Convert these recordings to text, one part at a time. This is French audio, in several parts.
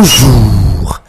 Bonjour.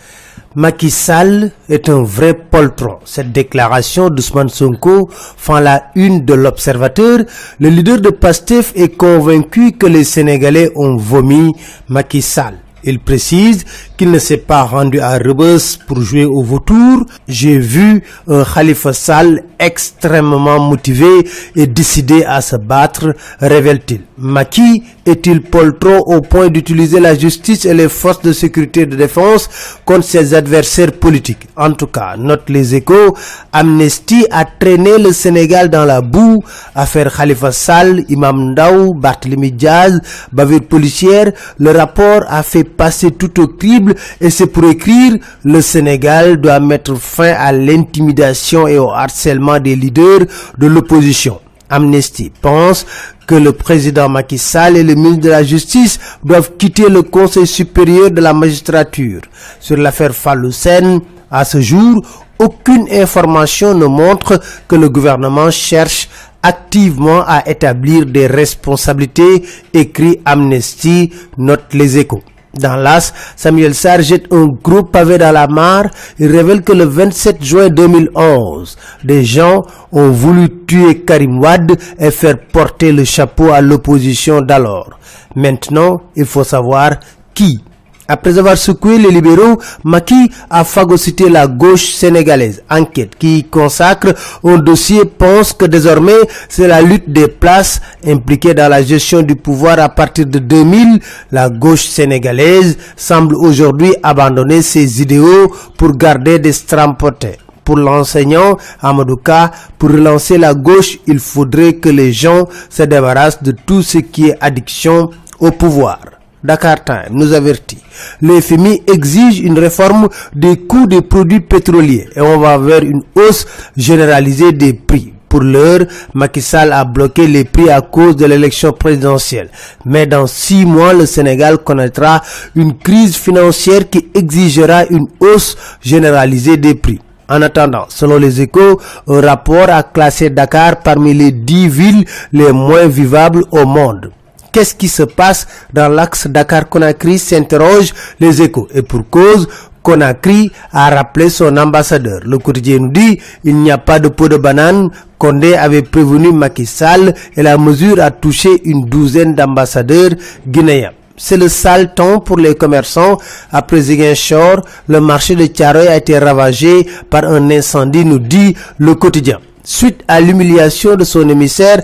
Macky Sall est un vrai poltron. Cette déclaration d'Ousmane Sonko fend la une de l'Observateur. Le leader de PASTEF est convaincu que les Sénégalais ont vomi Macky Sall. Il précise qu'il ne s'est pas rendu à Rebus pour jouer au vautour. J'ai vu un Khalifa Sall extrêmement motivé et décidé à se battre, révèle-t-il. Maki est-il poltron au point d'utiliser la justice et les forces de sécurité et de défense contre ses adversaires politiques? En tout cas, note les échos, Amnesty a traîné le Sénégal dans la boue, affaire Khalifa Sall, Imam Ndaw, Barthélémy Diaz, bavure policière, le rapport a fait passer tout au crible et c'est pour écrire le Sénégal doit mettre fin à l'intimidation et au harcèlement des leaders de l'opposition. Amnesty pense que le président Macky Sall et le ministre de la Justice doivent quitter le Conseil supérieur de la magistrature. Sur l'affaire Falloussen, à ce jour, aucune information ne montre que le gouvernement cherche activement à établir des responsabilités, écrit Amnesty, note les échos. Dans l'As, Samuel Sarr jette un gros pavé dans la mare. Il révèle que le 27 juin 2011, des gens ont voulu tuer Karim Wad et faire porter le chapeau à l'opposition d'alors. Maintenant, il faut savoir qui après avoir secoué les libéraux, Maki a phagocyté la gauche sénégalaise. Enquête qui consacre un dossier pense que désormais c'est la lutte des places impliquées dans la gestion du pouvoir à partir de 2000. La gauche sénégalaise semble aujourd'hui abandonner ses idéaux pour garder des strampotés pour l'enseignant Amadouka, pour relancer la gauche, il faudrait que les gens se débarrassent de tout ce qui est addiction au pouvoir. Dakar Time nous avertit. Le FMI exige une réforme des coûts des produits pétroliers et on va vers une hausse généralisée des prix. Pour l'heure, Macky Sall a bloqué les prix à cause de l'élection présidentielle. Mais dans six mois, le Sénégal connaîtra une crise financière qui exigera une hausse généralisée des prix. En attendant, selon les échos, un rapport a classé Dakar parmi les dix villes les moins vivables au monde. Qu'est-ce qui se passe dans l'axe Dakar-Conakry s'interroge les échos. Et pour cause, Conakry a rappelé son ambassadeur. Le quotidien nous dit il n'y a pas de peau de banane. Condé avait prévenu Macky Sall et la mesure a touché une douzaine d'ambassadeurs guinéens. C'est le sale temps pour les commerçants. Après Ziguinchor, le marché de Tiaroy a été ravagé par un incendie, nous dit le quotidien suite à l'humiliation de son émissaire,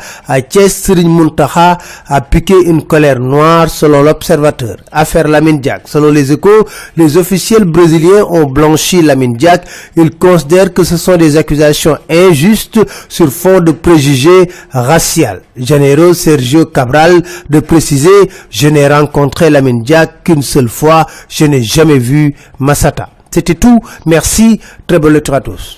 Thiès Serigne a piqué une colère noire selon l'observateur. Affaire Lamine Diak. Selon les échos, les officiels brésiliens ont blanchi Lamine Diak. Ils considèrent que ce sont des accusations injustes sur fond de préjugés raciaux. Janeiro Sergio Cabral de préciser, je n'ai rencontré Lamine Diak qu'une seule fois, je n'ai jamais vu Massata. C'était tout. Merci. Très bonne lecture à tous.